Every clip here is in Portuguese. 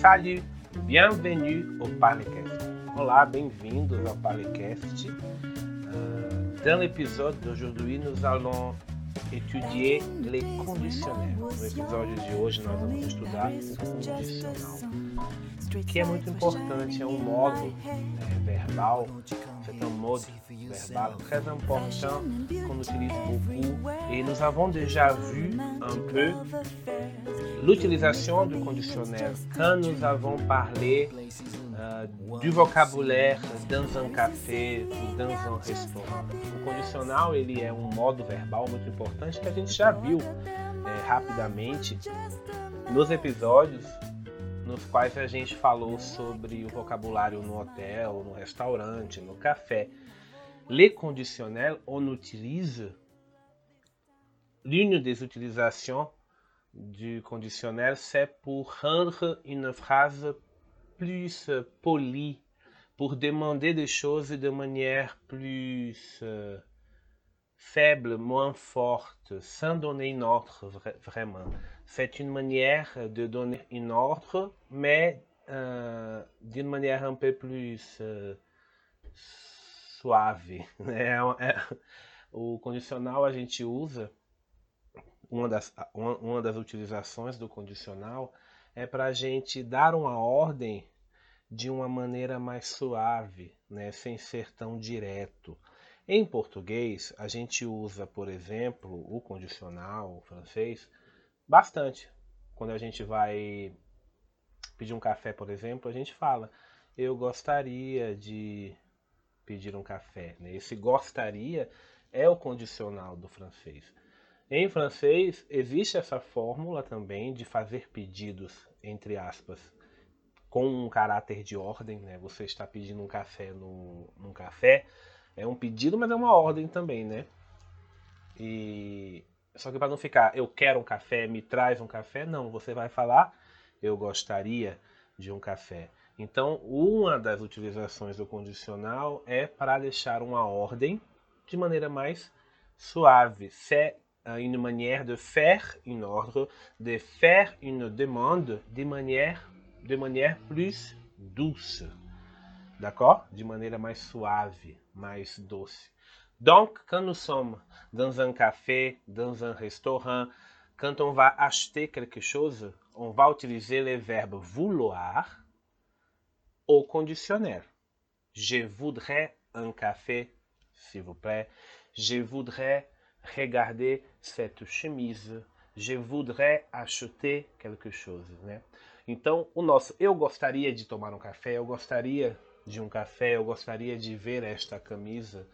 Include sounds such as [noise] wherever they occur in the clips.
Salut, bienvenue au Parlecast. Olá, bem-vindos ao Parlecast. Uh, dans l'épisode d'aujourd'hui, nous allons étudier les conditionnels. No episódio de hoje, nós vamos estudar o condicional, que é muito importante, é um modo é, verbal, c'est un mode verbal très important qu'on utilise beaucoup. et nous avons déjà vu un peu l'utilisation du conditionnel quand nous avons parlé uh, du vocabulaire dans un café ou dans un restaurant. O condicional ele é um modo verbal muito importante que a gente já viu é, rapidamente nos episódios nos quais a gente falou sobre o vocabulário no hotel, no restaurante, no café. Les conditionnels, on utilise l'une des utilisations du conditionnel, c'est pour rendre une phrase plus polie, pour demander des choses de manière plus euh, faible, moins forte, sans donner une ordre vraiment. C'est une manière de donner une ordre, mais euh, d'une manière un peu plus euh, suave. [laughs] É, é, o condicional a gente usa, uma das, uma, uma das utilizações do condicional é para a gente dar uma ordem de uma maneira mais suave, né, sem ser tão direto. Em português, a gente usa, por exemplo, o condicional francês bastante. Quando a gente vai pedir um café, por exemplo, a gente fala: Eu gostaria de pedir um café. Né? Esse gostaria é o condicional do francês. Em francês, existe essa fórmula também de fazer pedidos, entre aspas, com um caráter de ordem. Né? Você está pedindo um café no, num café é um pedido, mas é uma ordem também, né? E só que para não ficar, eu quero um café, me traz um café, não, você vai falar, eu gostaria de um café. Então, uma das utilizações do condicional é para deixar uma ordem de maneira mais suave. C'est une manière de faire une ordre, de faire une demande de manière, de manière plus douce. D'accord De maneira mais suave, mais doce. Donc, quand nous sommes dans un café, dans un restaurant, quand on va acheter quelque chose, on va utiliser le verbe vouloir au conditionnel. Je voudrais un café, s'il vous plaît. Je voudrais regarder cette chemise. Je voudrais acheter quelque chose, né? Então, o nosso eu gostaria de tomar um café, eu gostaria de um café, eu gostaria de ver esta camisa.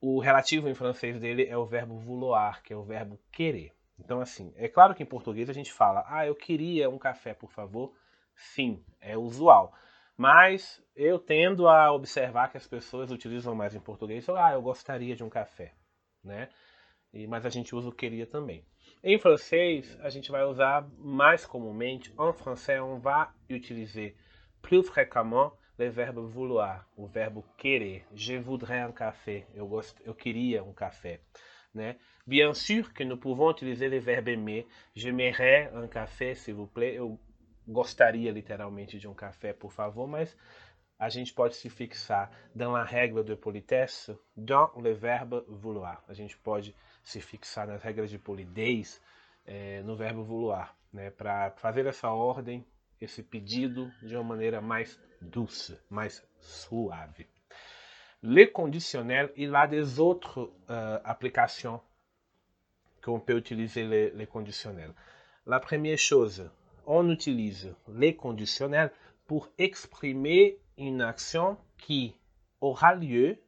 O relativo em francês dele é o verbo vouloir, que é o verbo querer. Então, assim, é claro que em português a gente fala, ah, eu queria um café, por favor. Sim, é usual. Mas eu tendo a observar que as pessoas utilizam mais em português, ah, eu gostaria de um café, né? E, mas a gente usa o queria também. Em francês, a gente vai usar mais comumente, en français, on va utiliser plus fréquemment le verbe vouloir, o verbo querer. Je voudrais un café. Eu, gost... eu queria um café. Né? Bien sûr que nous pouvons utiliser le verbe aimer. J'aimerais un café, s'il vous plaît. Eu gostaria literalmente de um café, por favor, mas a gente pode se fixar dans la règle de politesse, dans le verbe vouloir. A gente pode se fixar nas regras de polidez é, no verbo vouloir, né? para fazer essa ordem, esse pedido de uma maneira mais douce, mais suave. Le conditionnel, il a des autres euh, applications qu'on peut utiliser les, les conditionnels. La première chose, on utilise les conditionnels pour exprimer une action qui aura lieu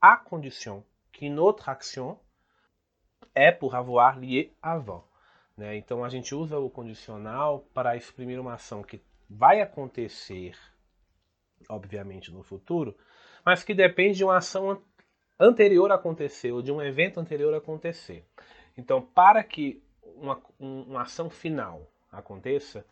à condition qu'une autre action é por avoir lieu avant. Né? Então a gente usa o condicional para exprimir uma ação que vai acontecer obviamente, no futuro, mas que depende de uma ação anterior acontecer, ou de um evento anterior acontecer. Então, para que uma, uma ação final aconteça,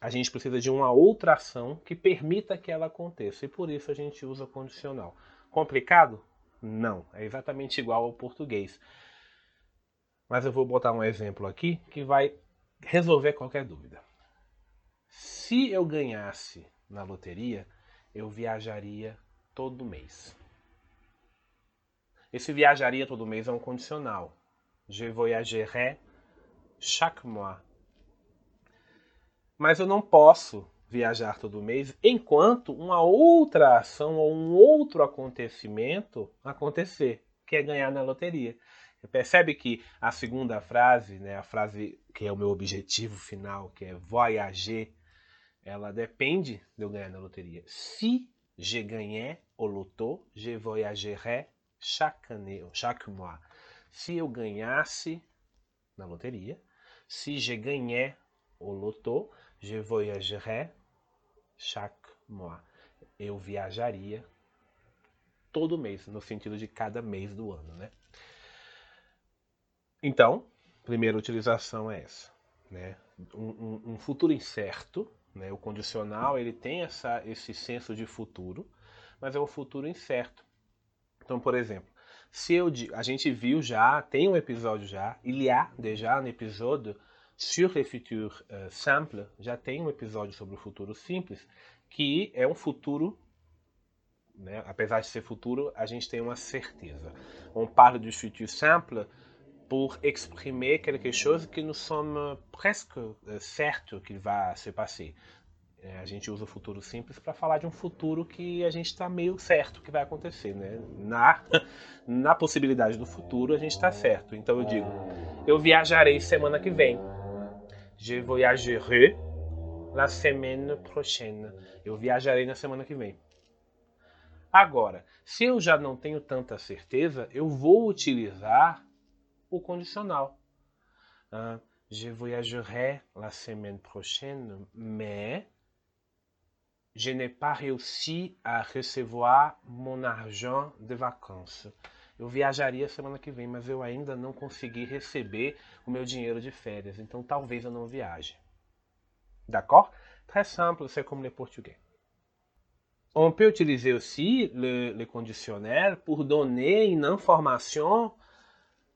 a gente precisa de uma outra ação que permita que ela aconteça, e por isso a gente usa condicional. Complicado? Não, é exatamente igual ao português. Mas eu vou botar um exemplo aqui que vai resolver qualquer dúvida. Se eu ganhasse na loteria, eu viajaria todo mês. Esse viajaria todo mês é um condicional. Je voyagerai chaque mois. Mas eu não posso viajar todo mês enquanto uma outra ação ou um outro acontecimento acontecer, que é ganhar na loteria. Percebe que a segunda frase, né, a frase que é o meu objetivo final, que é voyager, ela depende de eu ganhar na loteria. Se je gagnais au loto, je voyagerai chaque année, chaque mois. Se eu ganhasse na loteria, se je gagnais au loto, je voyagerai chaque mois. Eu viajaria todo mês, no sentido de cada mês do ano, né? Então, primeira utilização é essa, né? Um, um, um futuro incerto, né? O condicional ele tem essa, esse senso de futuro, mas é um futuro incerto. Então, por exemplo, se eu a gente viu já, tem um episódio já, il y a déjà un épisode sur les futurs uh, simples, já tem um episódio sobre o futuro simples, que é um futuro, né, apesar de ser futuro, a gente tem uma certeza. On parle du futur simple pour exprimer quelque chose que nous sommes presque uh, certos qu'il va se passer. É, a gente usa o futuro simples para falar de um futuro que a gente está meio certo que vai acontecer, né? Na, na possibilidade do futuro a gente está certo. Então eu digo, eu viajarei semana que vem. Je voyagerai la semaine prochaine. Eu viajarei na semana que vem. Agora, se eu já não tenho tanta certeza, eu vou utilizar o condicional. Uh, je voyagerai la semaine prochaine, mais je n'ai pas réussi à recevoir mon argent de vacances. Eu viajaria semana que vem, mas eu ainda não consegui receber o meu dinheiro de férias, então talvez eu não viaje. D'accord Très simple, c'est comme le portugais. On peut utiliser aussi le, le conditionnel pour donner une information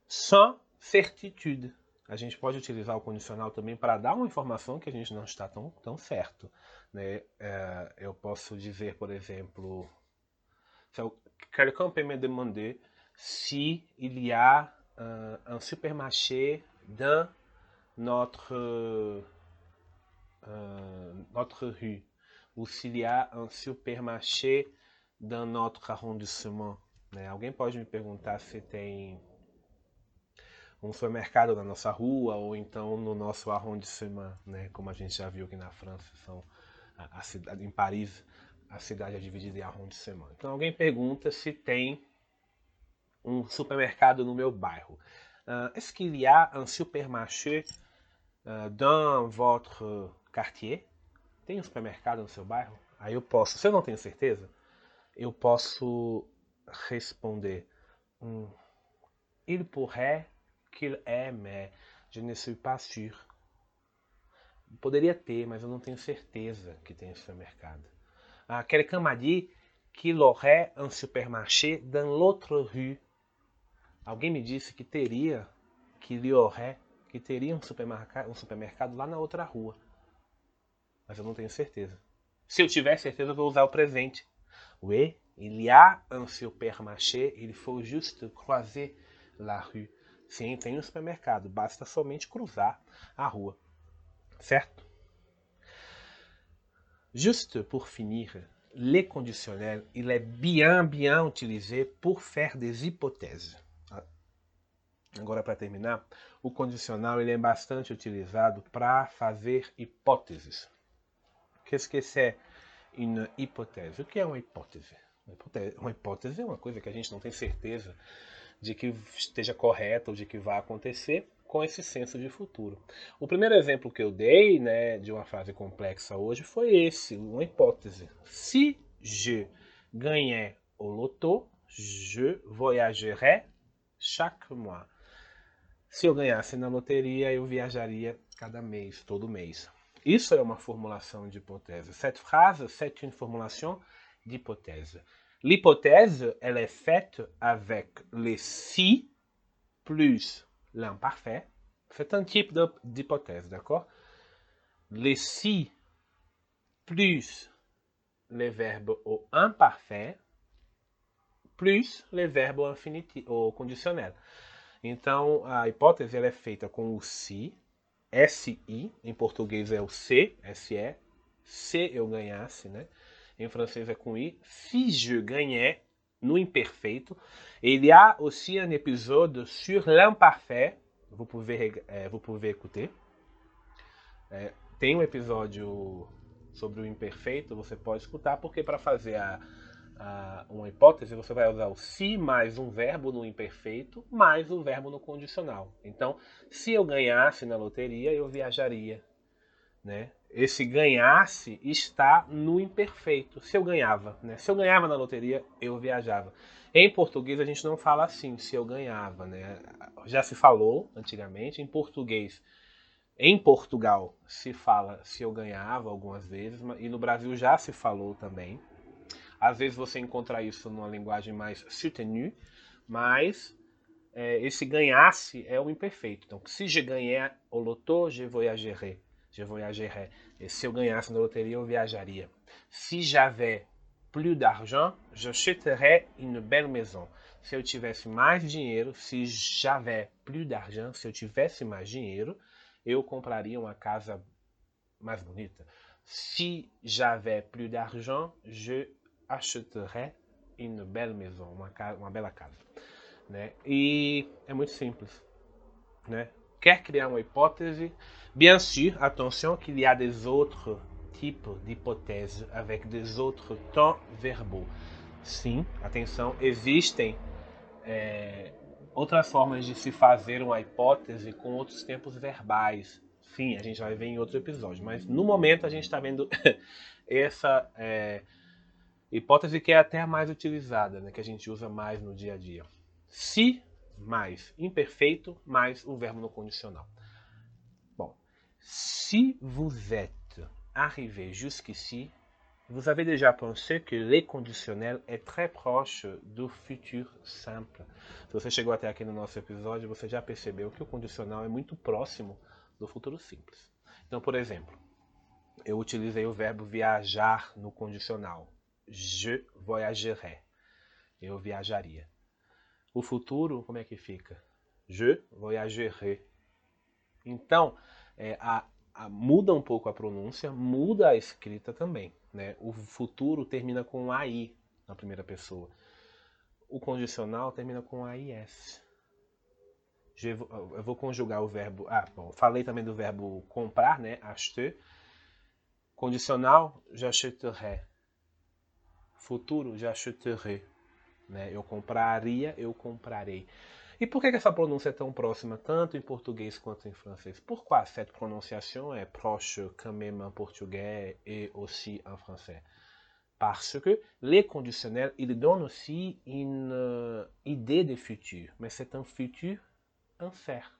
sans certitude. A gente pode utilizar o condicional também para dar uma informação que a gente não está tão, tão certo. Né? É, eu posso dizer, por exemplo, quelqu'un peut me demander si il y a uh, un supermarché dans notre, uh, notre rue, ou s'il y a un supermarché dans notre arrondissement. Né? Alguém pode me perguntar se tem um supermercado na nossa rua ou então no nosso arrondissement, né? Como a gente já viu aqui na França, são a, a cidade, em Paris a cidade é dividida em arrondissement. Então alguém pergunta se tem um supermercado no meu bairro. Uh, Est-ce qu'il y a un supermarché uh, dans votre quartier? Tem um supermercado no seu bairro? Aí eu posso, se eu não tenho certeza, eu posso responder. Hum, il pourrait qu'il est, mais je ne suis pas sûr. Poderia ter, mas eu não tenho certeza que tem supermercado. Ah, quelqu'un m'a dit qu'il aurait un supermarché dans l'autre rue. Alguém me disse que teria, que aurait, que teria um supermercado, um supermercado lá na outra rua. Mas eu não tenho certeza. Se eu tiver certeza, eu vou usar o presente. Oui, il y a un supermarché, il faut juste croiser la rue. Sim, tem um supermercado, basta somente cruzar a rua. Certo? Juste pour finir, le conditionnel, il est bien, bien utilisé pour faire des hypothèses. Agora, para terminar, o condicional ele é bastante utilizado para fazer hipóteses. Qu'est-ce que c'est une hypothèse? O que é uma hipótese? Uma hipótese é uma coisa que a gente não tem certeza de que esteja correto ou de que vai acontecer com esse senso de futuro. O primeiro exemplo que eu dei né, de uma frase complexa hoje foi esse, uma hipótese. Se je gagnais au loto, je voyagerais chaque mois. Se eu ganhasse na loteria, eu viajaria cada mês, todo mês. Isso é uma formulação de hipótese. Cette phrase, c'est une formulation d'hypothèse. L'hypothèse, elle est faite avec les si plus l'imparfait. C'est un type d'hypothèse, d'accord Les si plus les verbes au imparfait plus les verbes au infinitivo, au conditionnel. Então, a hipótese ela é feita com o si, SI, em português é o C, SE, se eu ganhasse, né? Em francês é com I. Si je gagnais, no imperfeito. Il y a aussi un épisode sur l'imparfait, vous pouvez, é, vous pouvez écouter. É, tem um episódio sobre o imperfeito, você pode escutar, porque para fazer a, uma hipótese, você vai usar o se mais um verbo no imperfeito, mais um verbo no condicional. Então, se eu ganhasse na loteria, eu viajaria. Né? Esse ganhasse está no imperfeito. Se eu ganhava, né? Se eu ganhava na loteria, eu viajava. Em português a gente não fala assim, se eu ganhava, né? Já se falou antigamente em português em Portugal se fala se eu ganhava algumas vezes, e no Brasil já se falou também. Às vezes você encontra isso numa linguagem mais soutenue, mas é, esse ganhasse é o imperfeito. Então, se je ganhar au loto, je voyagerai. Je voyagerai. E se eu ganhasse na loteria, eu viajaria. Si j'avais plus d'argent, j'achèterais une belle maison. Se eu tivesse mais dinheiro, si j'avais plus d'argent, se eu tivesse mais dinheiro, eu compraria uma casa mais bonita. Si j'avais plus d'argent, je achèterais une belle maison, uma, casa, uma bela casa. Né? E é muito simples. Né? Quer criar uma hipótese? Bien sûr, attention qu'il y a des autres types d'hypothèses avec des autres temps verbaux. Sim, atenção, existem é, outras formas de se fazer uma hipótese com outros tempos verbais. Sim, a gente vai ver em outro episódio, mas no momento a gente está vendo [laughs] essa é, hipótese que é até a mais utilizada, né, que a gente usa mais no dia a dia. Se mais imperfeito mais o verbo no condicional. Bom, si vous êtes arrivé jusqu'ici, Vous avez déjà pensé que le conditionnel est très proche do futur simple. Se você chegou até aqui no nosso episódio, você já percebeu que o condicional é muito próximo do futuro simples. Então, por exemplo, eu utilizei o verbo viajar no condicional. Je voyagerai. Eu viajaria. O futuro, como é que fica? Je voyagerai. Então, é, a, a, muda um pouco a pronúncia, muda a escrita também. Né? O futuro termina com AI na primeira pessoa. O condicional termina com AIS. Eu vou conjugar o verbo. Ah, bom, falei também do verbo comprar, né? Acheter. Condicional, j'achèterai. Futuro, j'achèterai. Né? Eu compraria, eu comprarei. E por que, que essa pronúncia é tão próxima, tanto em português quanto em francês Pourquoi cette prononciation est proche quand même en portugais et aussi en français Parce que les conditionnels, ils donnent aussi une uh, idée de futur, mas c'est un futur incerto.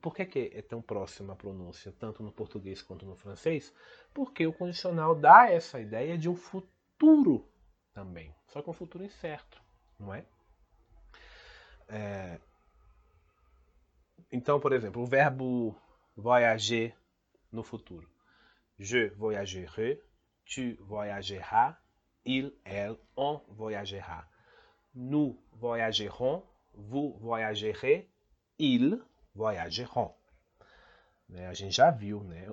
Por que, que é tão próxima a pronúncia, tanto no português quanto no francês? Porque o condicional dá essa ideia de um futuro também, só que um futuro incerto, não é? É... Então, por exemplo, o verbo voyager no futuro. Je voyagerai, tu voyageras, il, elle, on voyagera. Nous voyagerons, vous voyagerez, ils voyageront. Né? A gente já viu né,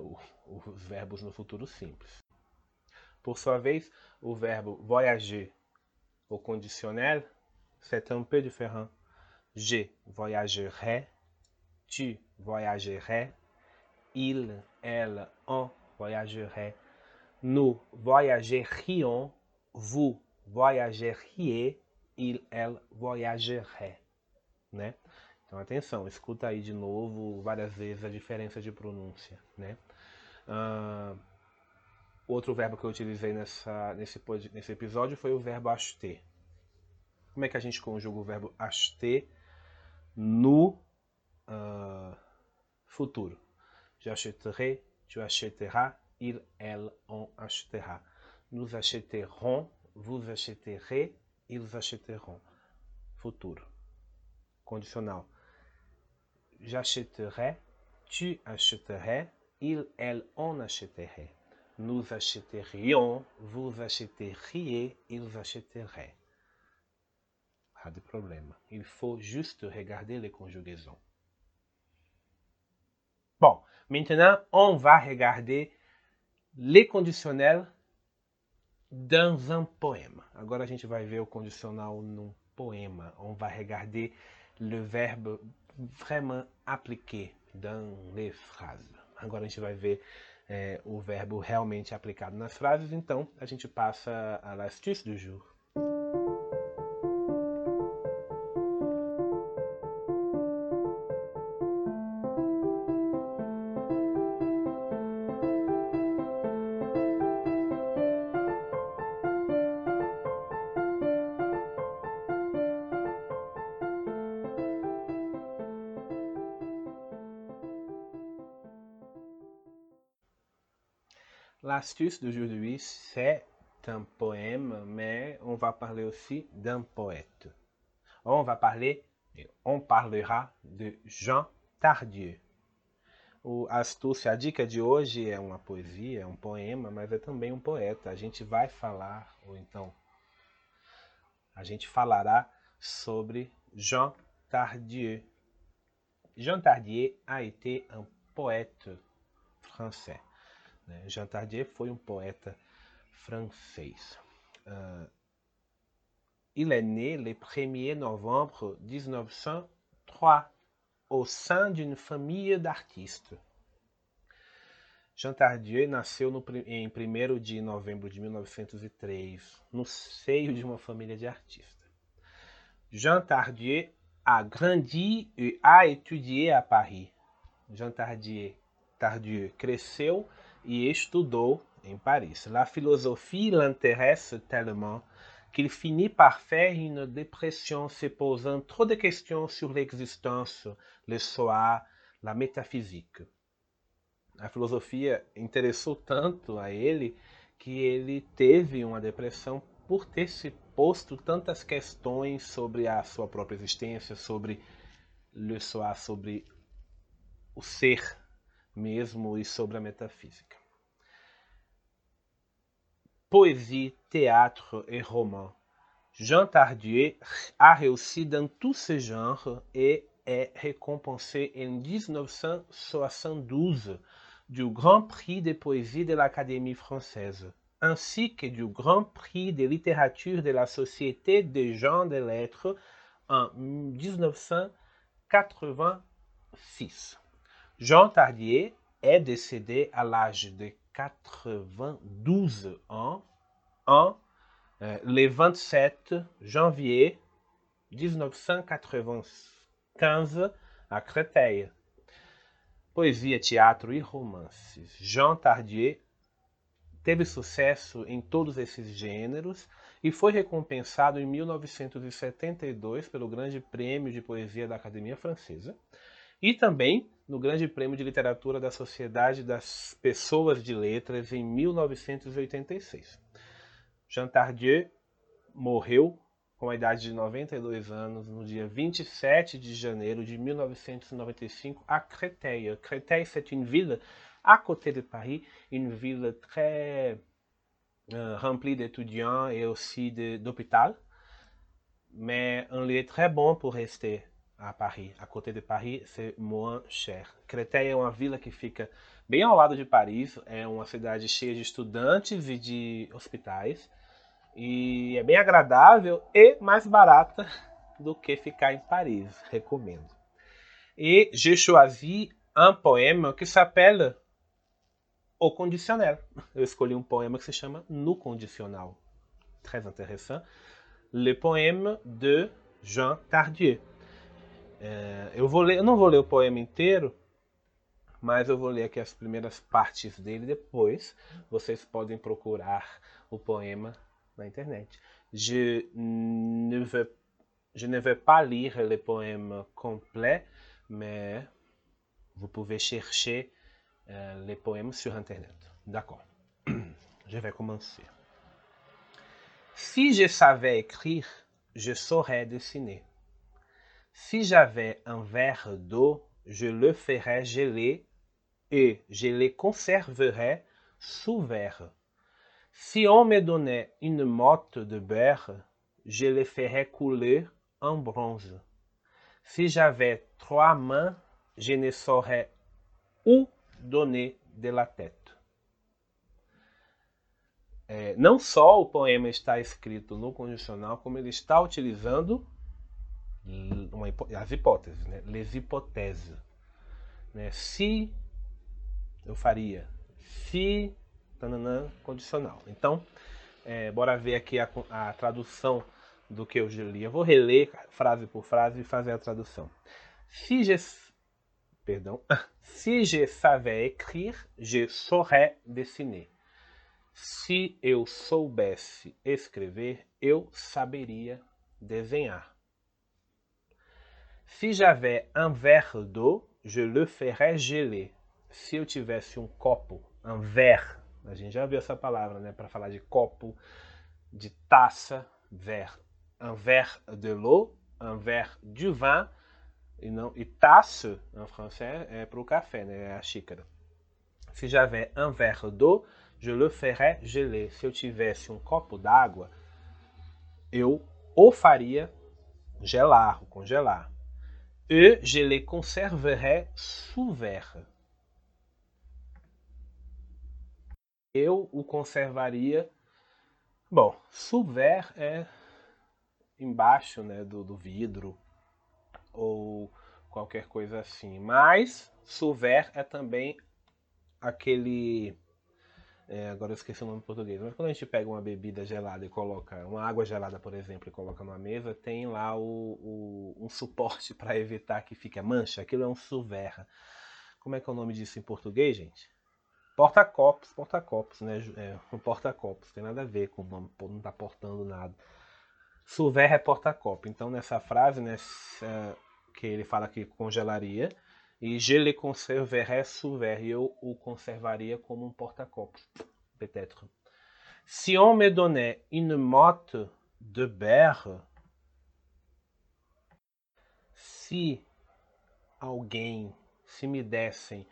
os verbos no futuro simples. Por sua vez, o verbo voyager au conditionnel, c'est un peu différent. Je voyagerai, tu voyagerais, il, elle, on voyagerait, nous voyagerions, vous voyageriez, il, elle voyagerait. Né? Então atenção, escuta aí de novo várias vezes a diferença de pronúncia. Né? Uh, outro verbo que eu utilizei nessa, nesse, nesse episódio foi o verbo acheter. Como é que a gente conjuga o verbo acheter no uh, futuro. J'achèterai, tu achèteras, il, elle, on achètera. Nous achèterons, vous achèterez, ils achèteront. Futuro. Condicional. J'achèterai, tu achèterais, il, elle, on achèterait. Nous achèterions, vous achèteriez, ils achèteraient. Pas de problème. Il faut juste regarder les conjugaisons. Bon, maintenant, on va regarder les conditionnels dans un poème. Agora a gente vai ver o condicional num poema. On va regarder le verbe vraiment appliqué dans les phrases. Agora a gente vai ver é, o verbo realmente aplicado nas frases, então a gente passa a l'astuce du jour. L'astuce d'aujourd'hui, c'est un poème, mais on va parler aussi d'un poète. On va parler, on parlera de Jean Tardieu. O astúcia, a dica de hoje é uma poesia, é um poema, mas é também um poeta. A gente vai falar, ou então, a gente falará sobre Jean Tardieu. Jean Tardieu a été un poète français. Né? Jean Tardieu foi um poeta francês. Uh, il est né le 1er novembre 1903 au sein d'une famille d'artistes. Jean Tardieu nasceu no, em 1 de novembro de 1903, no seio de uma família de artistas. Jean Tardieu a grandi e a étudié à Paris. Jean Tardieu, Tardieu cresceu et estudou em Paris. La philosophie l'intéresse tellement qu'il finit par faire une dépression se posant trop de questions sur l'existence, le soi, la métaphysique. A filosofia interessou tanto a ele que ele teve uma depressão por ter se posto tantas questões sobre a sua própria existência, sobre le soi, sobre o ser mesmo e sobre a metafísica. Poésie, théâtre et roman. Jean Tardieu a réussi dans tous ces genres et est récompensé en 1972 du Grand Prix de poésie de l'Académie française, ainsi que du Grand Prix de littérature de la Société des gens de lettres en 1986. Jean Tardieu est décédé à l'âge de 92 ans en euh, le 27 janvier 1995 a Créteil. Poesia, teatro e romances. Jean Tardieu teve sucesso em todos esses gêneros e foi recompensado em 1972 pelo Grande Prêmio de Poesia da Academia Francesa e também no Grande Prêmio de Literatura da Sociedade das Pessoas de Letras em 1986. Jean Tardieu morreu com a idade de 92 anos no dia 27 de janeiro de 1995 à Créteil. Créteil, c'est une ville à côté de Paris, une ville très euh, remplie d'étudiants et aussi d'hôpital, mais un lieu très bon pour rester a Paris. À côté de Paris, c'est moins cher. Créteil é uma vila que fica bem ao lado de Paris. É uma cidade cheia de estudantes e de hospitais. E é bem agradável e mais barata [laughs] do que ficar em Paris. Recomendo. E j'ai choisi un poème que s'appelle Au conditionnel. Eu escolhi um poema que se chama No Condicional. Très intéressant. Le poème de Jean Tardieu. É, eu, vou ler, eu não vou ler o poema inteiro, mas eu vou ler aqui as primeiras partes dele depois. Vocês podem procurar o poema na internet. Je ne veux, je ne veux pas lire le poème complet, mais vous pouvez chercher euh, les poèmes sur internet. D'accord. [clears throat] Je vais commencer. Si je savais écrire, je saurais dessiner. Si j'avais un verre d'eau, je le ferais geler et je le conserverais sous verre. Si on me donnait une motte de beurre, je le ferais couler en bronze. Si j'avais trois mains, je ne saurais où donner de la tête. É, não só o poema está escrito no condicional, como ele está utilizando uma, as hipóteses, né? les hypothèses. Né? Se eu faria, se tananã, condicional. Então, é, bora ver aqui a, a, tradução do que eu li. Eu vou reler frase por frase e fazer a tradução. Si je, perdão, [laughs] si je savais écrire, je saurais dessiner. Se eu soubesse escrever, eu saberia desenhar. Si j'avais un verre d'eau, je le ferais geler. Se eu tivesse um copo, un verre, a gente já viu essa palavra, né, para falar de copo, de taça, verre. Un verre de l'eau, un verre du vin, e não e tasse, em francês, é para o café, né, é a xícara. Se j'avais un verre d'eau, je le ferais geler. Se eu tivesse um copo d'água, eu o faria gelar, congelar. E je le conserverais sous verre. Eu o conservaria. Bom, sous verre é embaixo né, do, do vidro ou qualquer coisa assim. Mas sous verre é também aquele é, agora eu esqueci o nome em português, mas quando a gente pega uma bebida gelada e coloca, uma água gelada, por exemplo, e coloca numa mesa, tem lá o, o um suporte [laughs] para evitar que fique a mancha. Aquilo é um suverra. Como é que é o nome disso em português, gente? Porta-copos, porta-copos, né? É, um porta-copos, tem nada a ver com não tá portando nada. Suverra é porta-copo. Então, nessa frase, né, que ele fala que congelaria, e je le conserverais sous verre. Eu o conservaria como um porta-copos, peut-être. Si on me donnait une motte de berre, se alguém, se me dessem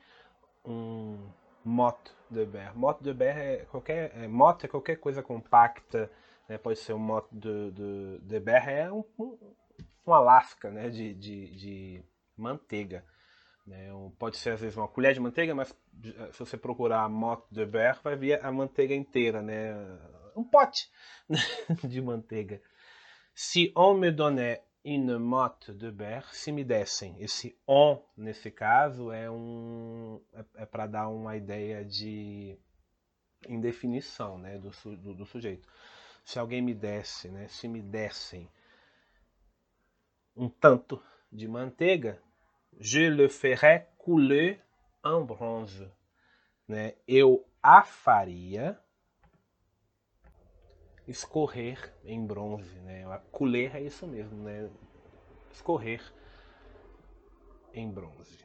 um motte de berre. Motte de berre é qualquer, é, motte é qualquer coisa compacta, né? pode ser um motte de, de, de berre, é um, um, uma lasca né? de, de, de manteiga. Né? Pode ser às vezes uma colher de manteiga, mas eh, se você procurar a motte de beurre, vai ver a manteiga inteira, né? Um pote [laughs] de manteiga. Se on me donnait une motte de beurre, se me dessem. Esse on, nesse caso, é, um, é, é para dar uma ideia de indefinição né, do, do, do, sujeito. Se alguém me desse, né, se me dessem um tanto de manteiga, Je le ferai couler en bronze. Né? Eu a faria escorrer em bronze. Né? Couler é isso mesmo, né? escorrer em bronze.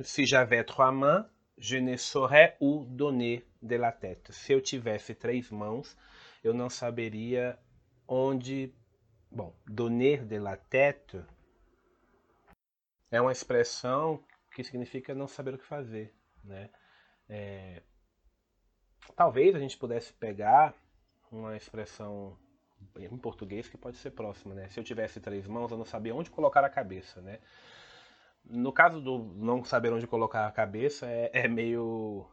Si j'avais trois mains, je ne saurais où donner de la tête. Se eu tivesse três mãos, eu não saberia onde. Bom, donner de la tête é uma expressão que significa não saber o que fazer, né? É, talvez a gente pudesse pegar uma expressão em português que pode ser próxima, né? Se eu tivesse três mãos, eu não sabia onde colocar a cabeça, né? No caso do não saber onde colocar a cabeça, é, é meio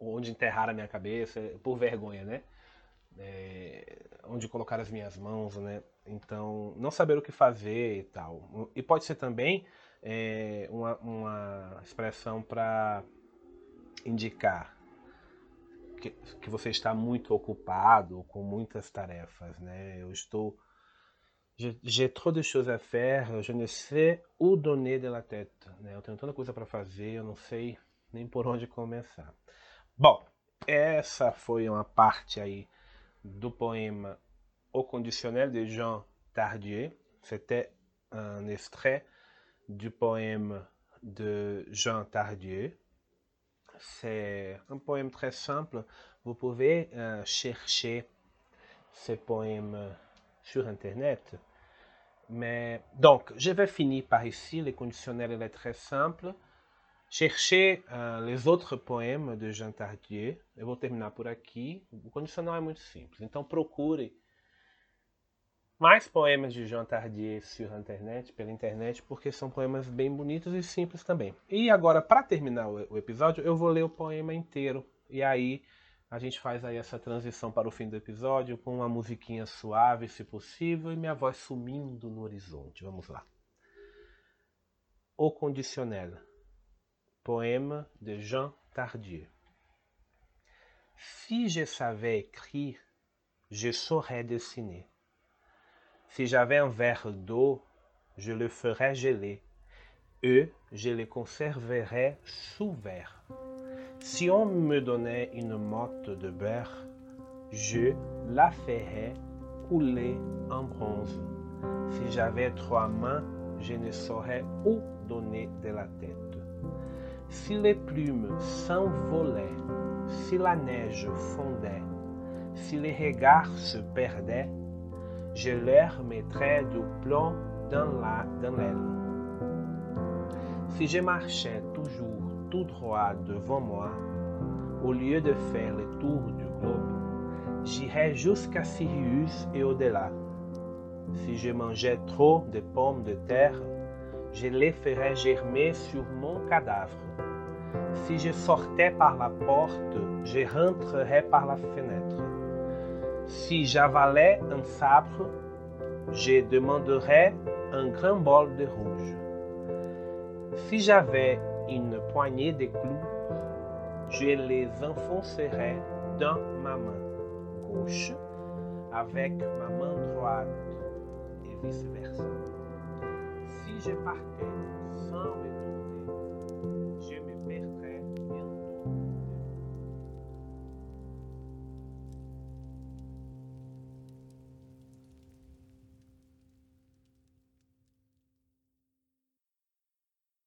onde enterrar a minha cabeça, por vergonha, né? É, onde colocar as minhas mãos, né? Então, não saber o que fazer e tal. E pode ser também é, uma, uma expressão para indicar que, que você está muito ocupado com muitas tarefas, né? Eu estou j'ai trop de choses à faire, je ne sais où donner de la tête. Né? Eu tenho tanta coisa para fazer, eu não sei nem por onde começar. Bom, essa foi uma parte aí do poema au conditionnel de Jean Tardieu. C'était un extrait du poème de Jean Tardieu. C'est un poème très simple. Vous pouvez euh, chercher ce poème sur Internet. Mais donc, je vais finir par ici. Le conditionnel est très simple. Cherchez uh, les autres poèmes de Jean Tardieu. Eu vou terminar por aqui. O condicional é muito simples. Então procure mais poemas de Jean Tardieu sur internet, pela internet, porque são poemas bem bonitos e simples também. E agora, para terminar o, episódio, eu vou ler o poema inteiro. E aí a gente faz aí essa transição para o fim do episódio com uma musiquinha suave, se possível, e minha voz sumindo no horizonte. Vamos lá. O conditionnel. Poème de Jean Tardieu. Si je savais écrire, je saurais dessiner. Si j'avais un verre d'eau, je le ferais geler. Eux, je les conserverais sous verre. Si on me donnait une motte de beurre, je la ferais couler en bronze. Si j'avais trois mains, je ne saurais où donner de la tête. Si les plumes s'envolaient, si la neige fondait, si les regards se perdaient, je leur mettrais du plomb dans l'aile. Si je marchais toujours tout droit devant moi, au lieu de faire le tour du globe, j'irais jusqu'à Sirius et au-delà. Si je mangeais trop de pommes de terre, je les ferais germer sur mon cadavre. Si je sortais par la porte, je rentrerais par la fenêtre. Si j'avalais un sabre, je demanderais un grand bol de rouge. Si j'avais une poignée de clous, je les enfoncerais dans ma main gauche avec ma main droite et vice-versa. Si je partais sans